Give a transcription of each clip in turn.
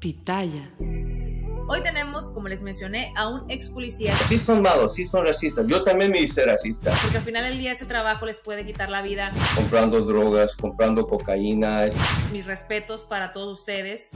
Pitaya. Hoy tenemos, como les mencioné, a un ex policía. Sí son malos, sí son racistas. Yo también me hice racista. Porque al final del día ese trabajo les puede quitar la vida. Comprando drogas, comprando cocaína. Mis respetos para todos ustedes.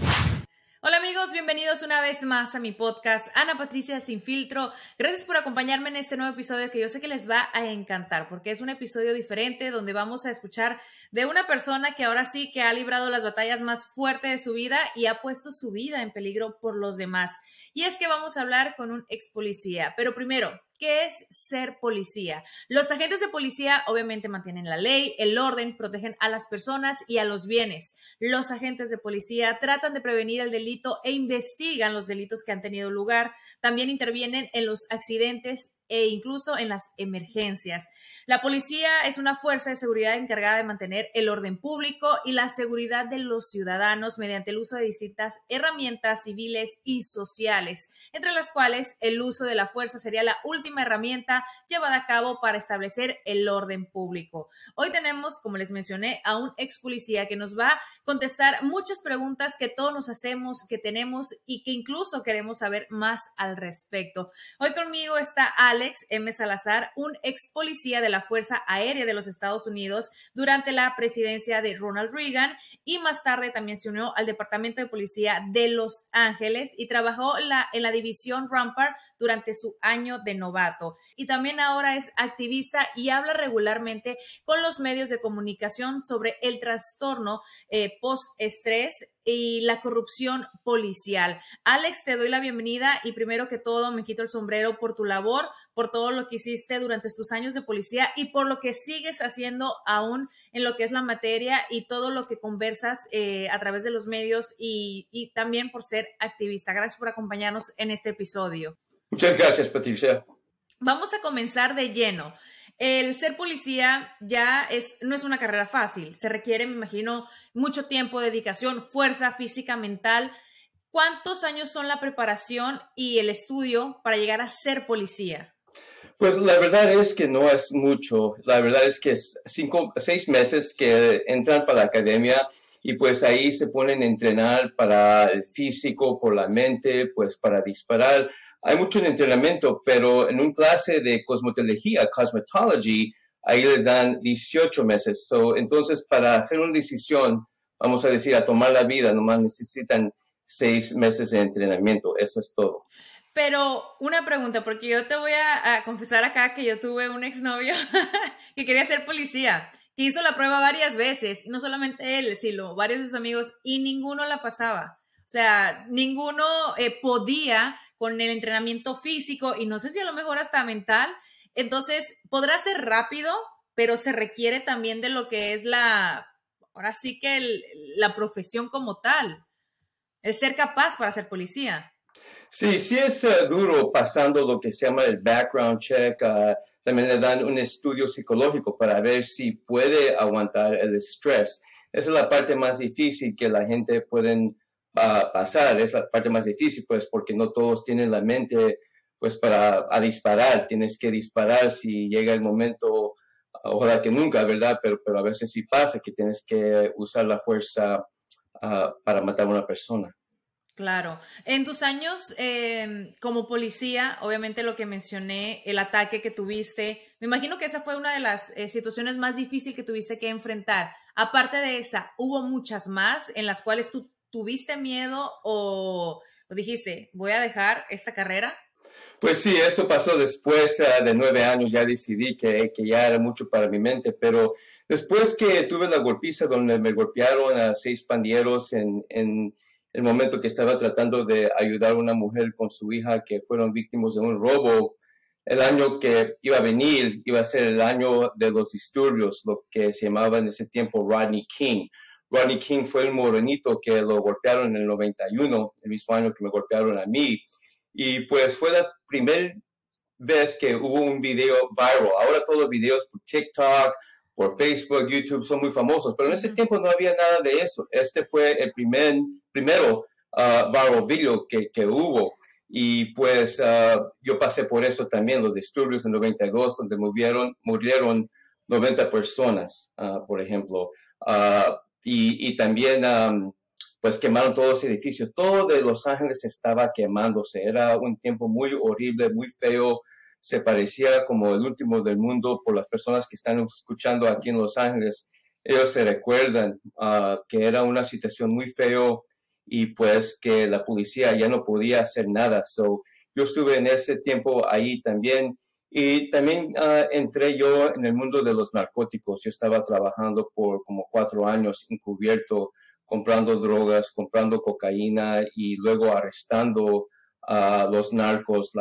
Hola amigos, bienvenidos una vez más a mi podcast Ana Patricia Sin Filtro. Gracias por acompañarme en este nuevo episodio que yo sé que les va a encantar porque es un episodio diferente donde vamos a escuchar de una persona que ahora sí que ha librado las batallas más fuertes de su vida y ha puesto su vida en peligro por los demás. Y es que vamos a hablar con un ex policía. Pero primero, ¿qué es ser policía? Los agentes de policía obviamente mantienen la ley, el orden, protegen a las personas y a los bienes. Los agentes de policía tratan de prevenir el delito e investigan los delitos que han tenido lugar. También intervienen en los accidentes e incluso en las emergencias. La policía es una fuerza de seguridad encargada de mantener el orden público y la seguridad de los ciudadanos mediante el uso de distintas herramientas civiles y sociales, entre las cuales el uso de la fuerza sería la última herramienta llevada a cabo para establecer el orden público. Hoy tenemos, como les mencioné, a un ex policía que nos va a contestar muchas preguntas que todos nos hacemos, que tenemos y que incluso queremos saber más al respecto. Hoy conmigo está Alex M. Salazar, un ex policía de la Fuerza Aérea de los Estados Unidos durante la presidencia de Ronald Reagan y más tarde también se unió al Departamento de Policía de Los Ángeles y trabajó en la división Rampart durante su año de novato. Y también ahora es activista y habla regularmente con los medios de comunicación sobre el trastorno eh, post-estrés y la corrupción policial. Alex, te doy la bienvenida y primero que todo me quito el sombrero por tu labor, por todo lo que hiciste durante tus años de policía y por lo que sigues haciendo aún en lo que es la materia y todo lo que conversas eh, a través de los medios y, y también por ser activista. Gracias por acompañarnos en este episodio. Muchas gracias, Patricia. Vamos a comenzar de lleno. El ser policía ya es, no es una carrera fácil. Se requiere, me imagino, mucho tiempo, dedicación, fuerza física, mental. ¿Cuántos años son la preparación y el estudio para llegar a ser policía? Pues la verdad es que no es mucho. La verdad es que es cinco, seis meses que entran para la academia y pues ahí se ponen a entrenar para el físico, por la mente, pues para disparar hay mucho entrenamiento, pero en un clase de cosmetología, cosmetology, ahí les dan 18 meses. entonces, para hacer una decisión, vamos a decir, a tomar la vida, nomás necesitan seis meses de entrenamiento. Eso es todo. Pero una pregunta, porque yo te voy a, confesar acá que yo tuve un exnovio que quería ser policía, que hizo la prueba varias veces, y no solamente él, sino varios de sus amigos, y ninguno la pasaba. O sea, ninguno eh, podía con el entrenamiento físico y no sé si a lo mejor hasta mental. Entonces, podrá ser rápido, pero se requiere también de lo que es la, ahora sí que la profesión como tal, el ser capaz para ser policía. Sí, sí es eh, duro pasando lo que se llama el background check. Ah, también le dan un estudio psicológico para ver si puede aguantar el estrés. Esa es la parte más difícil que la gente puede a pasar, es la parte más difícil, pues porque no todos tienen la mente pues para a disparar, tienes que disparar si llega el momento, ojalá que nunca, ¿verdad? Pero, pero a veces sí pasa que tienes que usar la fuerza ah, para matar a una persona. Claro. En tus años em, como policía, obviamente lo que mencioné, el ataque que tuviste, me imagino que esa fue una de las eh, situaciones más difíciles que tuviste que enfrentar. Aparte de esa, ¿hubo muchas más en las cuales tú tuviste miedo o, dijiste, voy a dejar esta carrera? Pues sí, eso pasó después ah, de nueve años, ya decidí que, que ya era mucho para mi mente, pero después que tuve la golpiza donde me golpearon a seis pandilleros en, en el momento que estaba tratando de ayudar a una mujer con su hija que fueron víctimas de un robo. El año que iba a venir iba a ser el año de los disturbios, lo que se llamaba en ese tiempo Rodney King. Rodney King fue el morenito que lo golpearon en el 91, el mismo año que me golpearon a mí. Y pues fue la primera vez que hubo un video viral. Ahora todos los videos por TikTok, por Facebook, YouTube son muy famosos, pero en ese tiempo no había nada de eso. Este fue el primer, primero uh, viral video que, que, hubo. Y pues uh, yo pasé por eso también, los disturbios en 92, donde murieron, murieron 90 personas, uh, por ejemplo. Uh, y, y, también um, pues quemaron todos los edificios. Todo de Los Ángeles estaba quemándose. Era un tiempo muy horrible, muy feo se parecía como el último del mundo por las personas que están escuchando aquí en Los Ángeles. Ellos se recuerdan uh, que era una situación muy feo y pues que la policía ya no podía hacer nada. So, yo estuve en ese tiempo ahí también y también uh, entré yo en el mundo de los narcóticos. Yo estaba trabajando por como cuatro años encubierto, comprando drogas, comprando cocaína y luego arrestando a los narcos,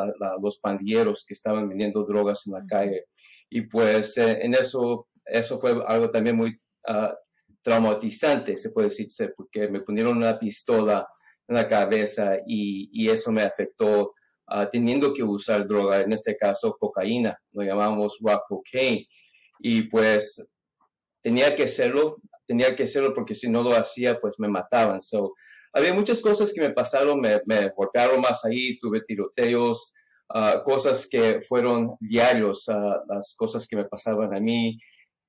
los pandilleros que estaban vendiendo drogas en la calle. Y pues eh, en eso, eso fue algo también muy uh, traumatizante, se puede decir, porque me ponieron una pistola en la cabeza y, y eso me afectó uh, teniendo que usar droga, en este caso cocaína, lo llamamos rock cocaine. Y pues tenía que hacerlo, tenía que hacerlo porque si no lo hacía, pues me mataban. So, había muchas cosas que me pasaron, me, me golpearon más ahí, tuve tiroteos, uh, cosas que fueron diarios, uh, las cosas que me pasaban a mí,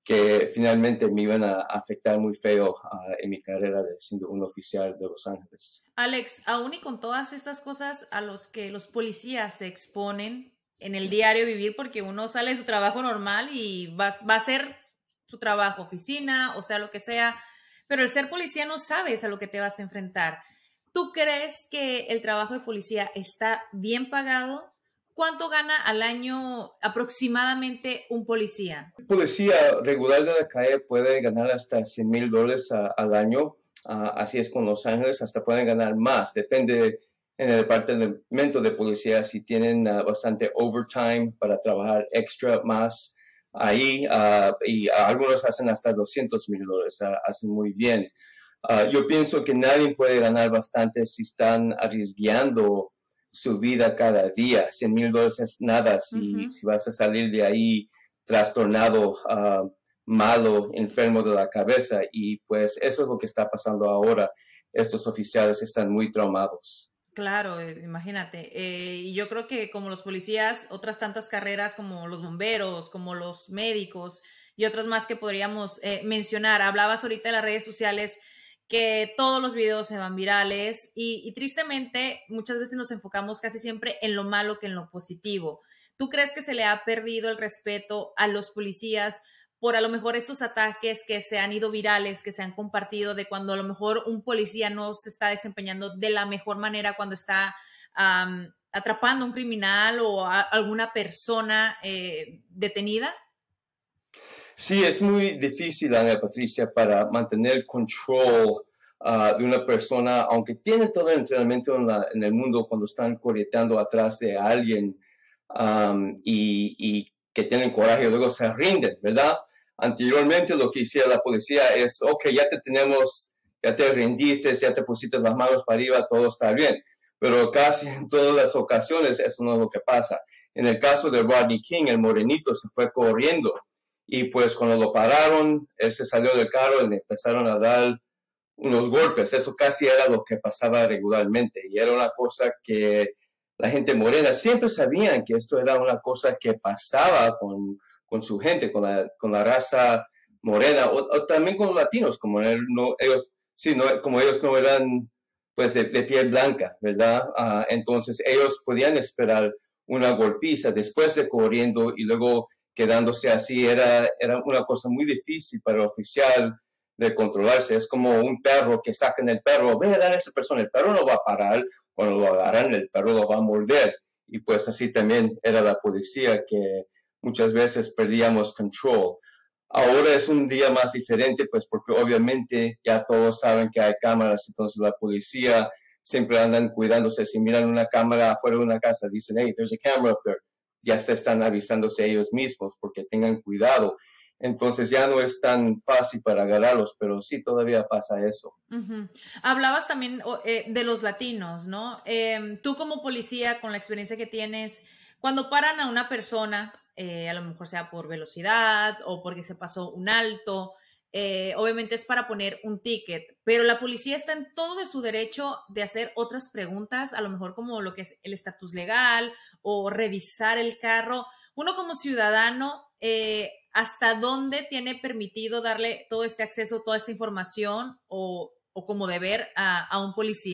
que finalmente me iban a afectar muy feo uh, en mi carrera de siendo un oficial de Los Ángeles. Alex, aún y con todas estas cosas a los que los policías se exponen en el diario vivir, porque uno sale de su trabajo normal y va, va a hacer su trabajo, oficina, o sea, lo que sea, pero el ser policía no sabes a lo que te vas a enfrentar. ¿Tú crees que el trabajo de policía está bien pagado? ¿Cuánto gana al año aproximadamente un policía? Un policía regular de la calle puede ganar hasta 100 mil dólares al año. Uh, así es con Los Ángeles, hasta pueden ganar más. Depende en el departamento de policía si tienen uh, bastante overtime para trabajar extra más ahí uh, y algunos hacen hasta 200 mil dólares, uh, hacen muy bien. Yo pienso que nadie puede ganar bastante si están arriesgando su vida cada día. 100 mil dólares es nada si, si, vas a salir de ahí trastornado, malo, enfermo de la cabeza. Y pues eso es lo que está pasando ahora. Estos oficiales están muy traumados. Claro, eh, imagínate. Eh, y yo creo que como los policías, otras tantas carreras como los bomberos, como los médicos y otras más que podríamos eh, mencionar. Hablabas ahorita de las redes sociales que todos los videos se van virales y, tristemente muchas veces nos enfocamos casi siempre en lo malo que en lo positivo. ¿Tú crees que se le ha perdido el respeto a los policías por a lo mejor estos ataques que se han ido virales, que se han compartido, de cuando a lo mejor un policía no se está desempeñando de la mejor manera cuando está atrapando a un criminal o a alguna persona eh, detenida? Sí, es muy difícil, Ana Patricia, para mantener control ah, de una persona, aunque tiene todo el entrenamiento en, el mundo cuando están correteando atrás de alguien y, y, que tienen coraje luego se rinden, ¿verdad? Anteriormente lo que hacía la policía es, ok, ya te tenemos, ya te rendiste, ya te pusiste las manos para arriba, todo está bien. Pero casi en todas las ocasiones eso no es lo que pasa. En el caso de Rodney King, el morenito se fue corriendo y pues cuando lo pararon, él se salió del carro y le empezaron a dar unos golpes. Eso casi era lo que pasaba regularmente y era una cosa que la gente morena siempre sabían que esto era una cosa que pasaba con con su gente, con la, con la raza morena, o, también con los latinos, como no, ellos, sí, no, como ellos no eran pues de, piel blanca, ¿verdad? Ah, entonces ellos podían esperar una golpiza después de corriendo y luego quedándose así. Era, era una cosa muy difícil para el oficial de controlarse. Es como un perro que sacan el perro, ve a dar a esa persona, el perro no va a parar, cuando lo agarran el perro lo va a morder. Y pues así también era la policía que muchas veces perdíamos control. Ahora es un día más diferente, pues porque obviamente ya todos saben que hay cámaras, entonces la policía siempre andan cuidándose. Si miran una cámara afuera de una casa, dicen, hey, there's a camera up there. Ya se están avisándose ellos mismos porque tengan cuidado. Entonces ya no es tan fácil para agarrarlos, pero sí todavía pasa eso. Hablabas también eh, de los latinos, ¿no? Em, tú como policía, con la experiencia que tienes, cuando paran a una persona, eh, a lo mejor sea por velocidad o porque se pasó un alto, eh, obviamente es para poner un ticket, pero la policía está en todo de su derecho de hacer otras preguntas, a lo mejor como lo que es el estatus legal o revisar el carro. Uno como ciudadano, eh, ¿hasta dónde tiene permitido darle todo este acceso, toda esta información o, como deber a un policía?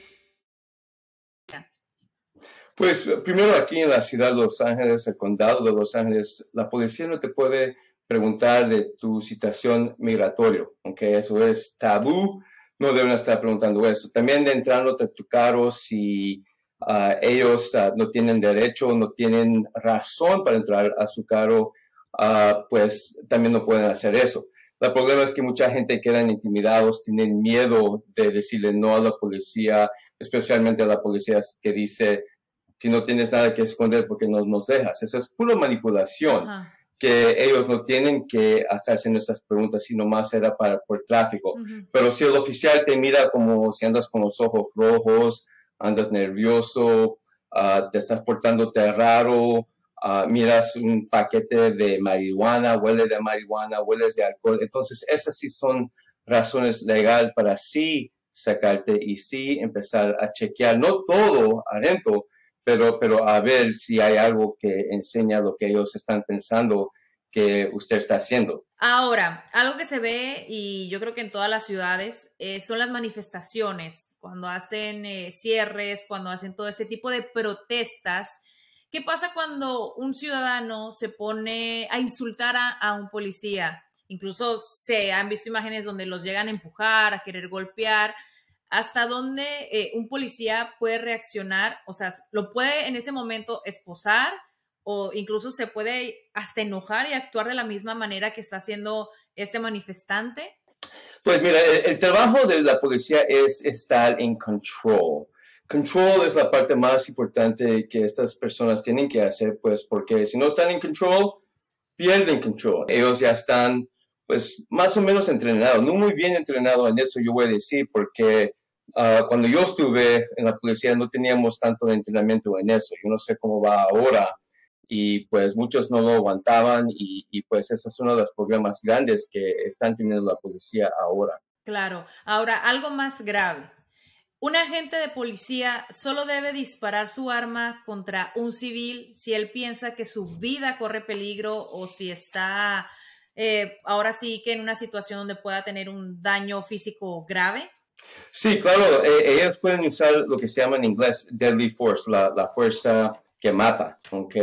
Pues primero aquí en la ciudad de Los Ángeles, el condado de Los Ángeles, la policía no te puede preguntar de tu situación migratoria, aunque eso es tabú, no deben estar preguntando eso. También de entrar a tu carro si ah, ellos ah, no tienen derecho, no tienen razón para entrar a su carro, uh, pues también no pueden hacer eso. El problema es que mucha gente quedan intimidados, tienen miedo de decirle no a la policía, especialmente a la policía que dice, si no tienes nada que esconder porque no nos dejas. Eso es pura manipulación, que ellos no tienen que hacerse nuestras preguntas, sino más era para por tráfico. Pero si el oficial te mira como si andas con los ojos rojos, andas nervioso, ah, te estás portándote raro, uh, miras un paquete de marihuana, huele de marihuana, hueles de alcohol. Entonces, esas sí son razones legales para sí sacarte y sí empezar a chequear, no todo adentro, pero, pero a ver si hay algo que enseña lo que ellos están pensando que usted está haciendo. Ahora, algo que se ve y yo creo que en todas las ciudades eh, son las manifestaciones, cuando hacen eh, cierres, cuando hacen todo este tipo de protestas. ¿Qué pasa cuando un ciudadano se pone a insultar a, un policía? Incluso se han visto imágenes donde los llegan a empujar, a querer golpear hasta dónde eh, un policía puede reaccionar, o sea, lo puede en ese momento esposar o incluso se puede hasta enojar y actuar de la misma manera que está haciendo este manifestante. Pues mira, el, trabajo de la policía es estar en control. Control es la parte más importante que estas personas tienen que hacer, pues porque si no están en control, pierden control. Ellos ya están, pues, más o menos entrenados, no muy bien entrenados en eso, yo voy a decir, porque Ah, cuando yo estuve en la policía no teníamos tanto entrenamiento en eso. Yo no sé cómo va ahora. Y pues muchos no lo aguantaban y, y pues ese es uno de los problemas grandes que están teniendo la policía ahora. Claro. Ahora, algo más grave. Un agente de policía solo debe disparar su arma contra un civil si él piensa que su vida corre peligro o si está eh, ahora sí que en una situación donde pueda tener un daño físico grave. Sí, claro, eh, ellas pueden usar lo que se llama en inglés deadly force, la, la fuerza que mata, ¿ok?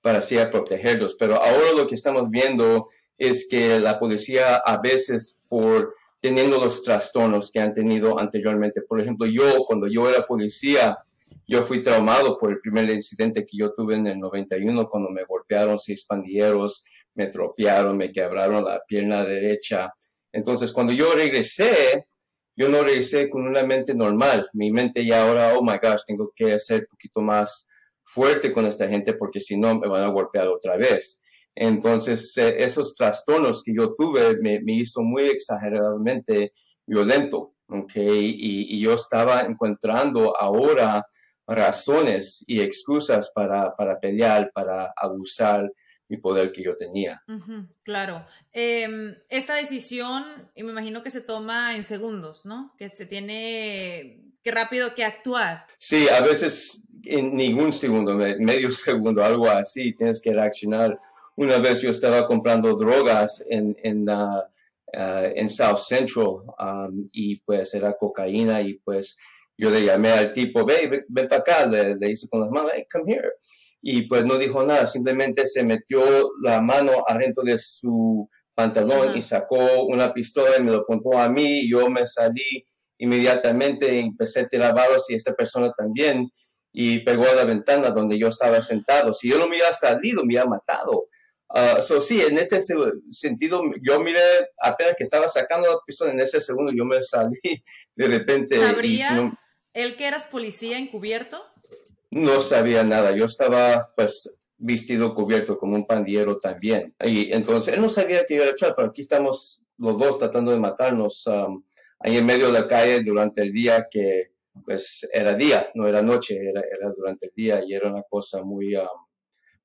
Para así protegerlos. Pero ahora lo que estamos viendo es que la policía a veces por teniendo los trastornos que han tenido anteriormente. Por ejemplo, yo cuando yo era policía, yo fui traumado por el primer incidente que yo tuve en el 91 cuando me golpearon seis pandilleros, me tropearon, me quebraron la pierna derecha. Entonces, cuando yo regresé, yo no regresé con una mente normal. Mi mente ya ahora, oh my gosh, tengo que ser un poquito más fuerte con esta gente porque si no me van a golpear otra vez. Entonces, eh, esos trastornos que yo tuve me, me, hizo muy exageradamente violento, ¿ok? Y, y, yo estaba encontrando ahora razones y excusas para, para pelear, para abusar mi poder que yo tenía. claro. Em, esta decisión, y me imagino que se toma en segundos, ¿no? Que se tiene que rápido que actuar. Sí, a veces en ningún segundo, medio segundo, algo así, tienes que reaccionar. Una vez yo estaba comprando drogas en, en, uh, en South Central um, y pues era cocaína y pues yo le llamé al tipo, ven, ven para acá, le, le, hice con las manos, hey, come here y pues no dijo nada, simplemente se metió la mano adentro de su pantalón y sacó una pistola y me lo apuntó a mí, yo me salí inmediatamente, empecé a tirar balas y esa persona también y pegó a la ventana donde yo estaba sentado. Si yo no me hubiera salido, me hubiera matado. Uh, so, sí, en ese sentido, yo miré apenas que estaba sacando la pistola, en ese segundo yo me salí de repente. ¿Sabría él que eras policía encubierto? No sabía nada. Yo estaba pues vestido cubierto como un pandillero también. Y entonces él no sabía que yo era Chad, pero aquí estamos los dos tratando de matarnos um, ahí en medio de la calle durante el día que pues era día, no era noche, era, era durante el día y era una cosa muy, um,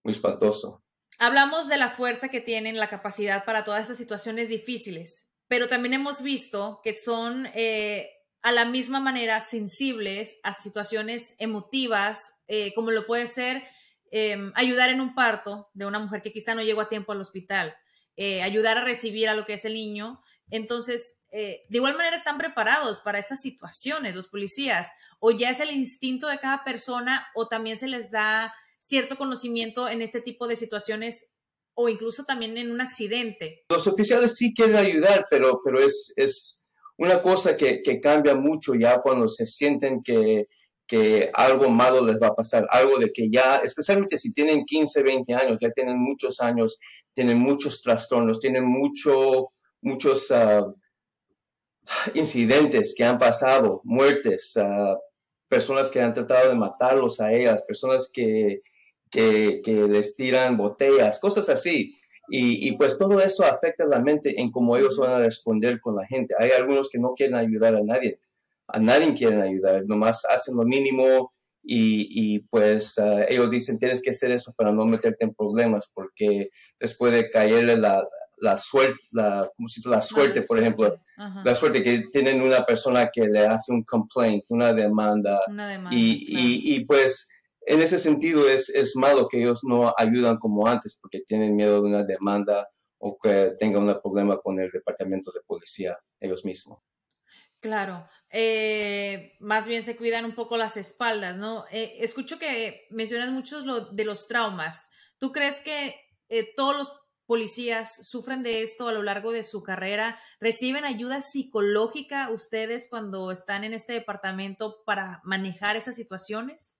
muy espantoso. Hablamos de la fuerza que tienen, la capacidad para todas estas situaciones difíciles, pero también hemos visto que son eh, a la misma manera sensibles a situaciones emotivas, eh, como lo puede ser em, ayudar en un parto de una mujer que quizá no llegó a tiempo al hospital, eh, ayudar a recibir a lo que es el niño. Entonces, eh, de igual manera están preparados para estas situaciones los policías, o ya es el instinto de cada persona, o también se les da cierto conocimiento en este tipo de situaciones o incluso también en un accidente. Los oficiales sí quieren ayudar, pero, pero es, es una cosa que, cambia mucho ya cuando se sienten que, algo malo les va a pasar, algo de que ya, especialmente si tienen 15, 20 años, ya tienen muchos años, tienen muchos trastornos, tienen mucho, muchos ah, incidentes que han pasado, muertes, uh, personas que han tratado de matarlos a ellas, personas que, que, que les tiran botellas, cosas así. Y, pues todo eso afecta la mente en cómo ellos van a responder con la gente. Hay algunos que no quieren ayudar a nadie, a nadie quieren ayudar, nomás hacen lo mínimo y, pues ah, ellos dicen tienes que hacer eso para no meterte en problemas porque después de caerle la, la suerte, la, ¿cómo se la suerte, por ejemplo, la suerte que tienen una persona que le hace un complaint, una demanda, una demanda y, y, y pues en ese sentido es, es malo que ellos no ayudan como antes porque tienen miedo de una demanda o que tengan un problema con el departamento de policía ellos mismos. Claro, eh, más bien se cuidan un poco las espaldas, ¿no? Eh, escucho que mencionas muchos de los traumas. ¿Tú crees que eh, todos los policías sufren de esto a lo largo de su carrera? ¿Reciben ayuda psicológica ustedes cuando están en este departamento para manejar esas situaciones?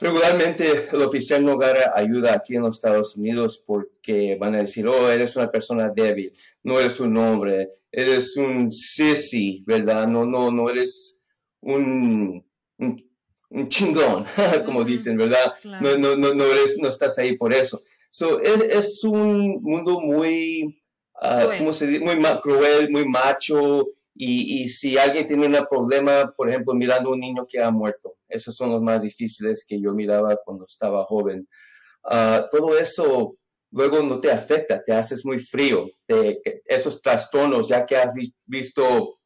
Regularmente el oficial no agarra ayuda aquí en los Estados Unidos porque van a decir, oh, eres una persona débil, no eres un hombre, eres un sissy, ¿verdad? No, no, no eres un, un, chingón, como dicen, ¿verdad? No, no, no, no, eres, no estás ahí por eso. So, es, es un mundo muy, uh, ¿cómo se dice? Muy cruel, muy macho, y, y, si alguien tiene un problema, por ejemplo, mirando a un niño que ha muerto, esos son los más difíciles que yo miraba cuando estaba joven. Uh, todo eso luego no te afecta, te haces muy frío, te, esos trastornos, ya que has visto,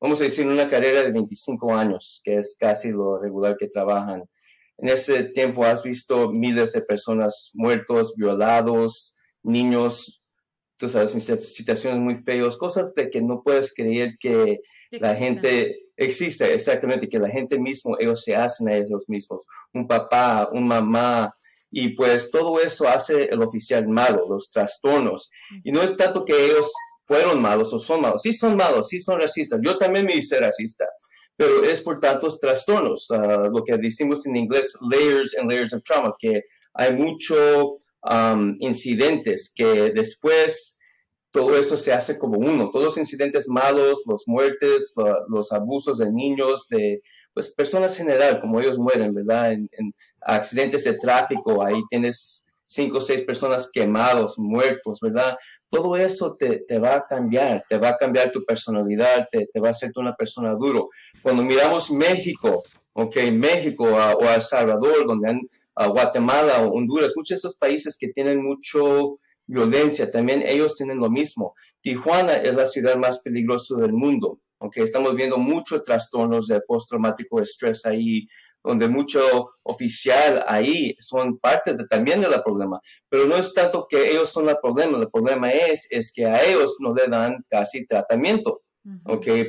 vamos a decir, una carrera de 25 años, que es casi lo regular que trabajan. En ese tiempo has visto miles de personas muertos, violados, niños tú sabes, situaciones muy feas, cosas de que no puedes creer que la gente existe, exactamente, que la gente mismo, ellos se hacen a ellos mismos, un papá, un mamá, y pues todo eso hace el oficial malo, los trastornos. Y no es tanto que ellos fueron malos o son malos, sí son malos, sí son racistas, yo también me hice racista, pero es por tantos trastornos, ah, lo que decimos en inglés, layers and layers of trauma, que hay mucho Um, incidentes que después todo eso se hace como uno, todos los incidentes malos, los muertes, los abusos de niños, de pues personas en general, como ellos mueren, ¿verdad? En, accidentes de tráfico, ahí tienes cinco o seis personas quemados, muertos, ¿verdad? Todo eso te, te, va a cambiar, te va a cambiar tu personalidad, te, te va a hacer una persona duro. Cuando miramos México, ok, México o El Salvador, donde han Guatemala o Honduras, muchos de estos países que tienen mucho violencia, también ellos tienen lo mismo. Tijuana es la ciudad más peligrosa del mundo, aunque estamos viendo muchos trastornos de postraumático estrés ahí, donde mucho oficial ahí son parte de, también del problema. Pero no es tanto que ellos son el problema, el problema es, es que a ellos no le dan casi tratamiento.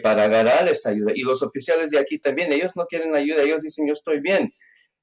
para agarrar esta ayuda. Y los oficiales de aquí también, ellos no quieren ayuda, ellos dicen, yo estoy bien.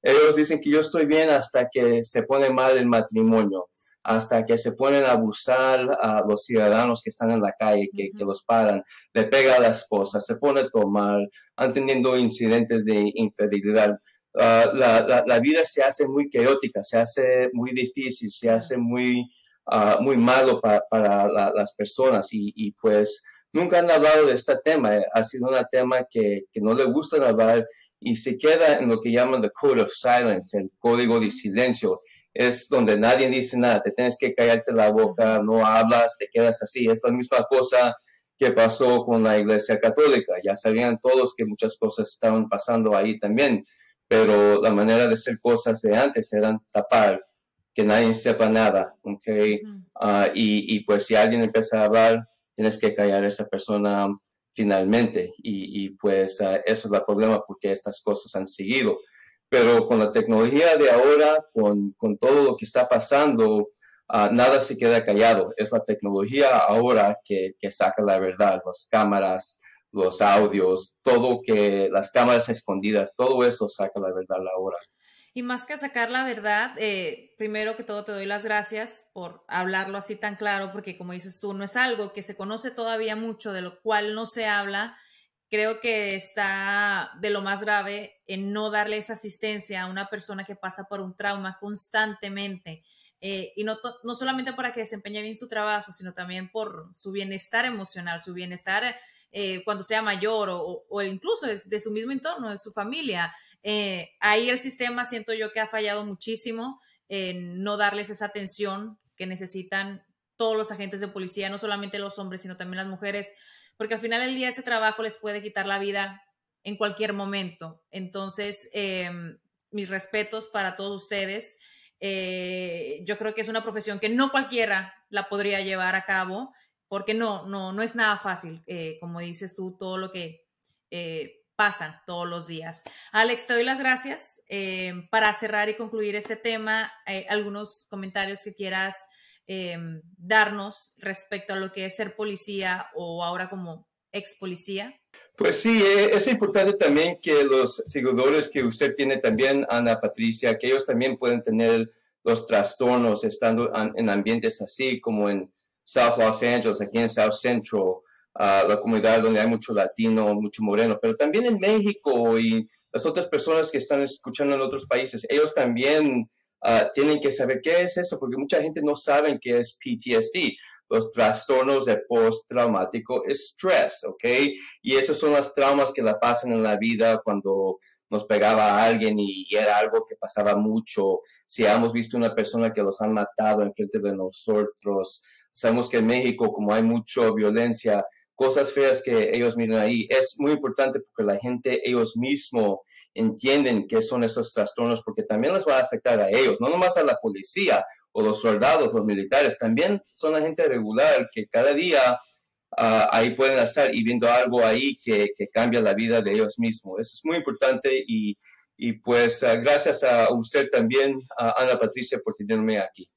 Ellos dicen que yo estoy bien hasta que se pone mal el matrimonio, hasta que se ponen a abusar a los ciudadanos que están en la calle, que, los paran, le pega a la esposa, se pone a tomar, han teniendo incidentes de infidelidad. Ah, la, vida se hace muy caótica, se hace muy difícil, se hace muy, uh, muy malo para las personas y, pues nunca han hablado de este tema. Ha sido un tema que, que no le gusta hablar y se queda en lo que llaman the code of silence, el código de silencio. Es donde nadie dice nada, te tienes que callarte la boca, no hablas, te quedas así. Es la misma cosa que pasó con la Iglesia Católica. Ya sabían todos que muchas cosas estaban pasando ahí también, pero la manera de hacer cosas de antes eran tapar, que nadie sepa nada, ¿ok? Ah, y, y, pues si alguien empieza a hablar, tienes que callar a esa persona finalmente. Y, pues ah, eso es el problema porque estas cosas han seguido. Pero con la tecnología de ahora, con, con todo lo que está pasando, ah, nada se queda callado. Es la tecnología ahora que, que saca la verdad, las cámaras, los audios, todo que las cámaras escondidas, todo eso saca la verdad ahora. Y más que sacar la verdad, eh, primero que todo te doy las gracias por hablarlo así tan claro, porque como dices tú, no es algo que se conoce todavía mucho, de lo cual no se habla. Creo que está de lo más grave en no darle esa asistencia a una persona que pasa por un trauma constantemente. Eh, y no, no solamente para que desempeñe bien su trabajo, sino también por su bienestar emocional, su bienestar eh, cuando sea mayor o, o, incluso de, de, su mismo entorno, de su familia. Eh, ahí el sistema siento yo que ha fallado muchísimo en no darles esa atención que necesitan todos los agentes de policía, no solamente los hombres, sino también las mujeres, porque al final del día ese trabajo les puede quitar la vida en cualquier momento. Entonces, eh, mis respetos para todos ustedes. Eh, yo creo que es una profesión que no cualquiera la podría llevar a cabo, porque no, no, no es nada fácil, como dices tú, todo lo que pasan todos los días. Alex, te doy las gracias. Eh, para cerrar y concluir este tema, eh, algunos comentarios que quieras eh, darnos respecto a lo que es ser policía o ahora como ex policía. Pues sí, es importante también que los seguidores que usted tiene también, Ana Patricia, que ellos también pueden tener los trastornos estando en ambientes así como en South Los Angeles, aquí en South Central, a la comunidad donde hay mucho latino, mucho moreno, pero también en México y las otras personas que están escuchando en otros países, ellos también ah, tienen que saber qué es eso, porque mucha gente no sabe qué es PTSD los trastornos de postraumático estrés, ¿ok? Y esos son las traumas que la pasan en la vida cuando nos pegaba a alguien y, era algo que pasaba mucho. Si hemos visto una persona que los han matado enfrente de nosotros, sabemos que en México, como hay mucha violencia, cosas feas que ellos miran ahí, es muy importante porque la gente, ellos mismos, entienden qué son esos trastornos porque también les va a afectar a ellos, no nomás a la policía o los soldados, los militares, también son la gente regular que cada día ah, ahí pueden estar y viendo algo ahí que, que, cambia la vida de ellos mismos. Eso es muy importante y, y pues ah, gracias a usted también, a Ana Patricia, por tenerme aquí.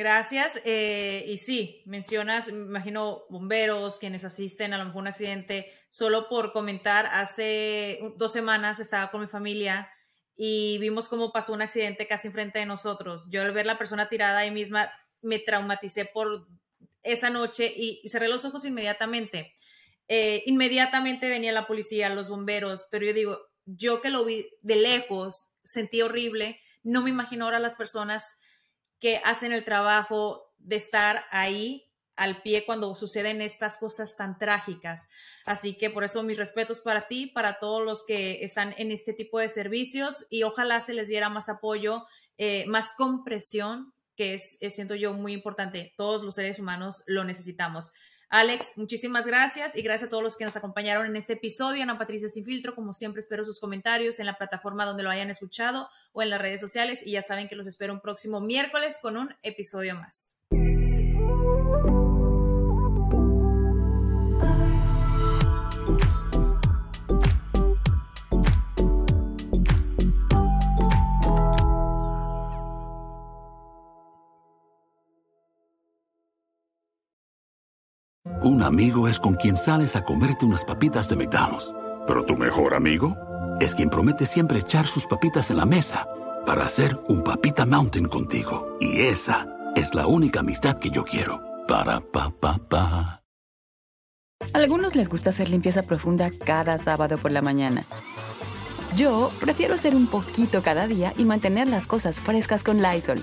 Gracias. Eh, y sí, mencionas, me imagino, bomberos, quienes asisten a lo mejor un accidente. Solo por comentar, hace dos semanas estaba con mi familia y vimos cómo pasó un accidente casi enfrente de nosotros. Yo al ver la persona tirada ahí misma me traumaticé por esa noche y, cerré los ojos inmediatamente. Eh, inmediatamente venía la policía, los bomberos, pero yo digo, yo que lo vi de lejos, sentí horrible, no me imagino ahora las personas que hacen el trabajo de estar ahí al pie cuando suceden estas cosas tan trágicas. Así que por eso mis respetos para ti, para todos los que están en este tipo de servicios y ojalá se les diera más apoyo, eh, más compresión, que es, siento yo, muy importante. Todos los seres humanos lo necesitamos. Alex, muchísimas gracias y gracias a todos los que nos acompañaron en este episodio. Ana Patricia Sin Filtro, como siempre, espero sus comentarios en la plataforma donde lo hayan escuchado o en las redes sociales y ya saben que los espero un próximo miércoles con un episodio más. Un amigo es con quien sales a comerte unas papitas de McDonald's. Pero tu mejor amigo es quien promete siempre echar sus papitas en la mesa para hacer un papita mountain contigo. Y esa es la única amistad que yo quiero. Para pa pa pa. Algunos les gusta hacer limpieza profunda cada sábado por la mañana. Yo prefiero hacer un poquito cada día y mantener las cosas frescas con Lysol.